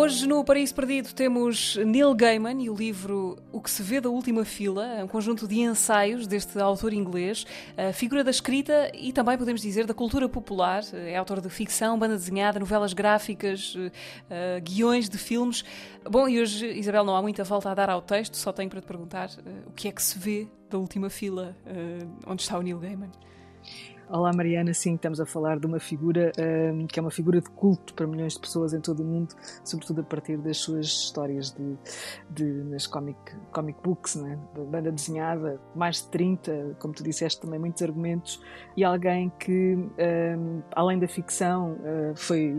Hoje no Paraíso Perdido temos Neil Gaiman e o livro O que se vê da última fila, um conjunto de ensaios deste autor inglês, figura da escrita e também podemos dizer da cultura popular. É autor de ficção, banda desenhada, novelas gráficas, uh, guiões de filmes. Bom, e hoje, Isabel, não há muita volta a dar ao texto, só tenho para te perguntar uh, o que é que se vê da última fila, onde está o Neil Gaiman? Olá Mariana, sim, estamos a falar de uma figura um, que é uma figura de culto para milhões de pessoas em todo o mundo, sobretudo a partir das suas histórias de, de nas comic, comic books, né? banda desenhada, mais de 30, como tu disseste também muitos argumentos, e alguém que, um, além da ficção, uh, foi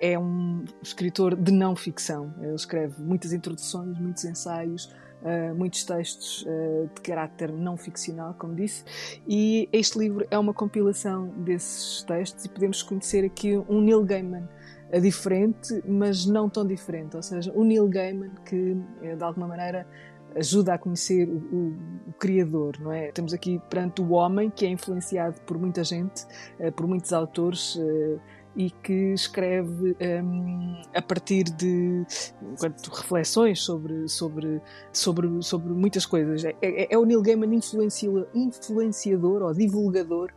é um escritor de não ficção. Ele escreve muitas introduções, muitos ensaios, uh, muitos textos uh, de caráter não ficcional, como disse, e este livro é uma compilação desses textos e podemos conhecer aqui um Neil Gaiman uh, diferente, mas não tão diferente, ou seja, um Neil Gaiman que de alguma maneira ajuda a conhecer o, o, o, criador, não é? Temos aqui perante o homem que é influenciado por muita gente, por muitos autores e que escreve um, a partir de enquanto, reflexões sobre, sobre, sobre, sobre muitas coisas. É, é, é o Neil Gaiman influenciador ou divulgador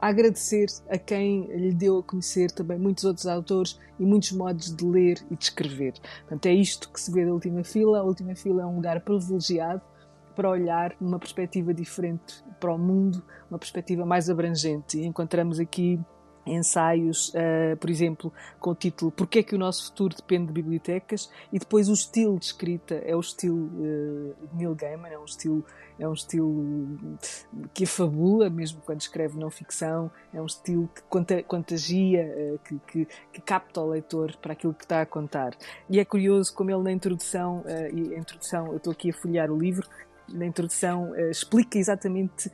a agradecer a quem lhe deu a conhecer também muitos outros autores e muitos modos de ler e de escrever. Portanto, é isto que se vê da última fila. A última fila é um lugar privilegiado para olhar numa perspectiva diferente para o mundo, uma perspectiva mais abrangente. E encontramos aqui ensaios, uh, por exemplo, com o título Porquê é que o nosso futuro depende de bibliotecas e depois o estilo de escrita é o estilo uh, Neil Gaiman, é um estilo é um estilo que afabula mesmo quando escreve não ficção, é um estilo que contagia, uh, que, que, que, capta o leitor para aquilo que está a contar. E é curioso como ele na introdução, e a introdução, eu estou aqui a folhear o livro, na introdução explica exatamente,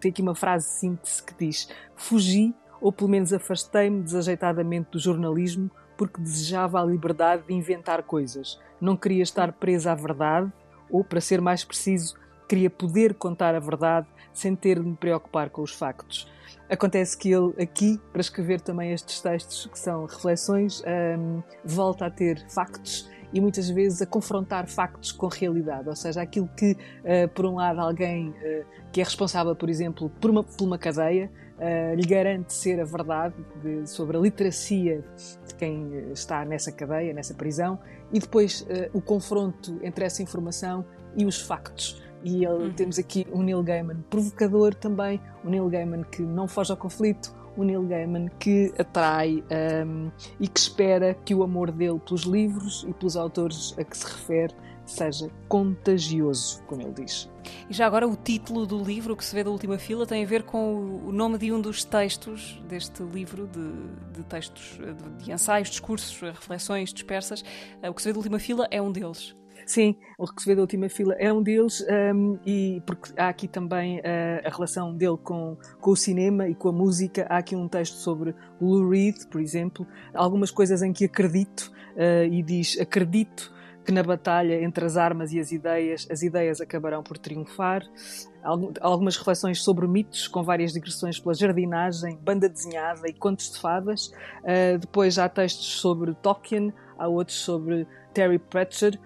tem aqui uma frase síntese que diz: Fugi ou pelo menos afastei-me desajeitadamente do jornalismo porque desejava a liberdade de inventar coisas. Não queria estar presa à verdade, ou, para ser mais preciso, queria poder contar a verdade sem ter de me preocupar com os factos. Acontece que ele, aqui, para escrever também estes textos que são reflexões, um, volta a ter factos e muitas vezes a confrontar factos com realidade, ou seja, aquilo que, uh, por um lado, alguém uh, que é responsável, por exemplo, por uma, por uma cadeia, uh, lhe garante ser a verdade de, sobre a literacia de quem está nessa cadeia, nessa prisão, e depois o confronto entre essa informação e os factos. E ele, uhum. temos aqui um Neil Gaiman provocador também, um Neil Gaiman que não foge ao conflito, o Neil Gaiman que atrai um, e que espera que o amor dele pelos livros e pelos autores a que se refere seja contagioso, como ele diz. E já agora o título do livro, que se vê da última fila, tem a ver com o nome de um dos textos deste livro, de, de textos, de, de ensaios, discursos, reflexões dispersas. O que se vê da última fila é um deles. Sim, o que se vê da última fila é um deles, um, e porque há aqui também uh, a relação dele com, com o cinema e com a música. Há aqui um texto sobre Lou Reed, por exemplo, algumas coisas em que acredito, uh, e diz: Acredito que na batalha entre as armas e as ideias, as ideias acabarão por triunfar. Algumas reflexões sobre mitos, com várias digressões pela jardinagem, banda desenhada e contos de fadas. Uh, depois há textos sobre Tolkien, há outros sobre Terry Pratchett,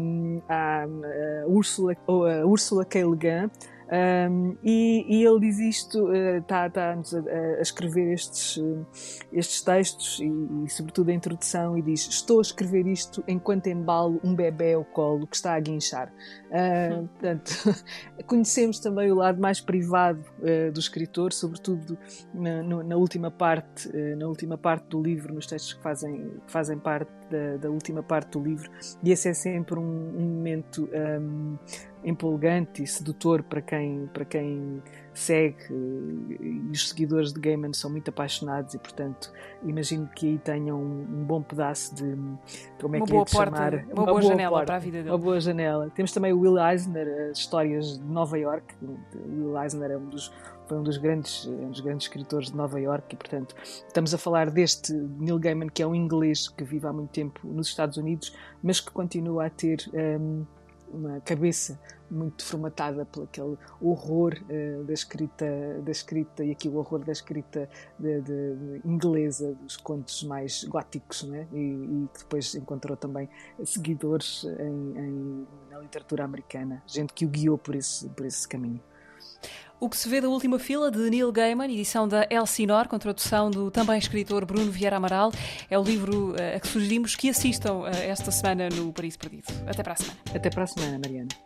um, há uh, Ursula, uh, Ursula K. Le Guin, um, e, e, ele diz isto, está uh, tá, tá a, a, escrever estes, uh, estes textos e, e, sobretudo, a introdução, e diz: Estou a escrever isto enquanto embalo um bebê ao colo que está a guinchar. Uh, portanto, conhecemos também o lado mais privado uh, do escritor, sobretudo na, no, na última parte, uh, na última parte do livro, nos textos que fazem, que fazem parte da, da, última parte do livro, e esse é sempre um, um momento um, empolgante e sedutor para quem, para quem segue e os seguidores de Gaiman são muito apaixonados e portanto imagino que aí tenham um, bom pedaço de como é uma que boa porta, chamar? uma, uma boa, boa, janela porta, para a vida dele. uma boa janela. Temos também o Will Eisner as histórias de Nova York. O Will Eisner é um dos foi um dos grandes um dos grandes escritores de Nova York e portanto estamos a falar deste Neil Gaiman que é um inglês que vive há muito tempo nos Estados Unidos mas que continua a ter um, uma cabeça muito formatada por aquele horror uh, da escrita da escrita e aqui o horror da escrita de, de, de inglesa dos contos mais góticos e, e que depois encontrou também seguidores em, em, na literatura americana. Gente que o guiou por esse por esse caminho o que se vê da última fila de Neil Gaiman, edição da Elsinore, com tradução do também escritor Bruno Vieira Amaral, é o livro uh, a que sugerimos que assistam uh, esta semana no Paris Perdido. Até para a semana. Até para a semana, Mariana.